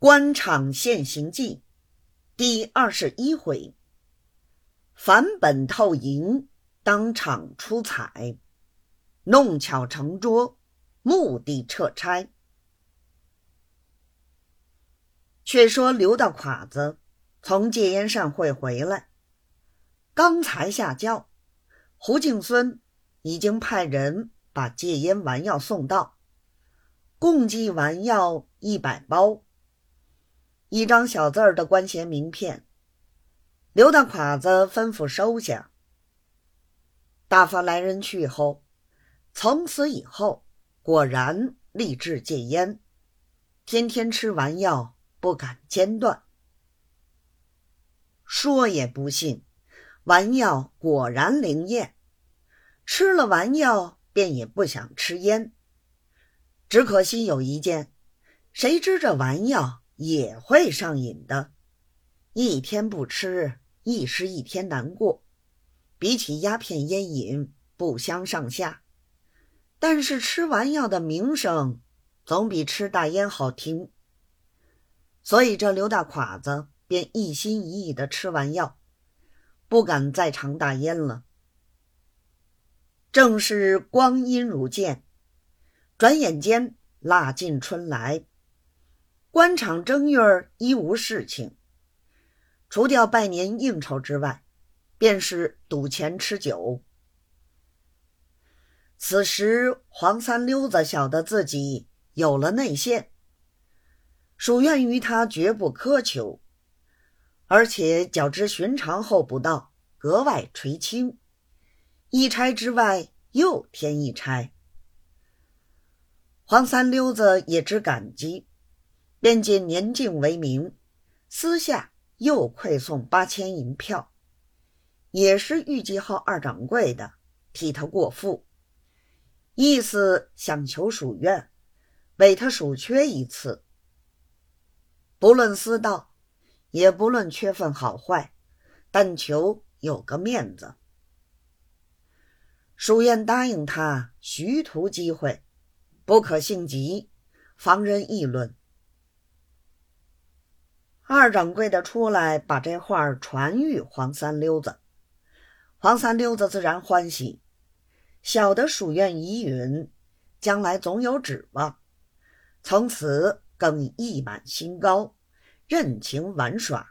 官场现形记第二十一回，反本透营，当场出彩，弄巧成拙，目的撤差。却说刘大侉子从戒烟善会回来，刚才下轿，胡敬孙已经派人把戒烟丸药送到，共计丸药一百包。一张小字儿的官衔名片，刘大侉子吩咐收下。大发来人去后，从此以后果然立志戒烟，天天吃完药，不敢间断。说也不信，丸药果然灵验，吃了丸药便也不想吃烟。只可惜有一件，谁知这丸药。也会上瘾的，一天不吃，一时一天难过，比起鸦片烟瘾不相上下。但是吃完药的名声总比吃大烟好听，所以这刘大侉子便一心一意的吃完药，不敢再尝大烟了。正是光阴如箭，转眼间腊尽春来。官场正月一无事情，除掉拜年应酬之外，便是赌钱吃酒。此时黄三溜子晓得自己有了内线，属愿于他绝不苛求，而且较之寻常后不到，格外垂青，一差之外又添一差。黄三溜子也知感激。便借年敬为名，私下又馈送八千银票，也是预计好二掌柜的替他过腹，意思想求属愿为他数缺一次。不论私道，也不论缺份好坏，但求有个面子。书院答应他徐图机会，不可性急，防人议论。二掌柜的出来，把这话传谕黄三溜子。黄三溜子自然欢喜，晓得蜀院已允，将来总有指望，从此更意满心高，任情玩耍。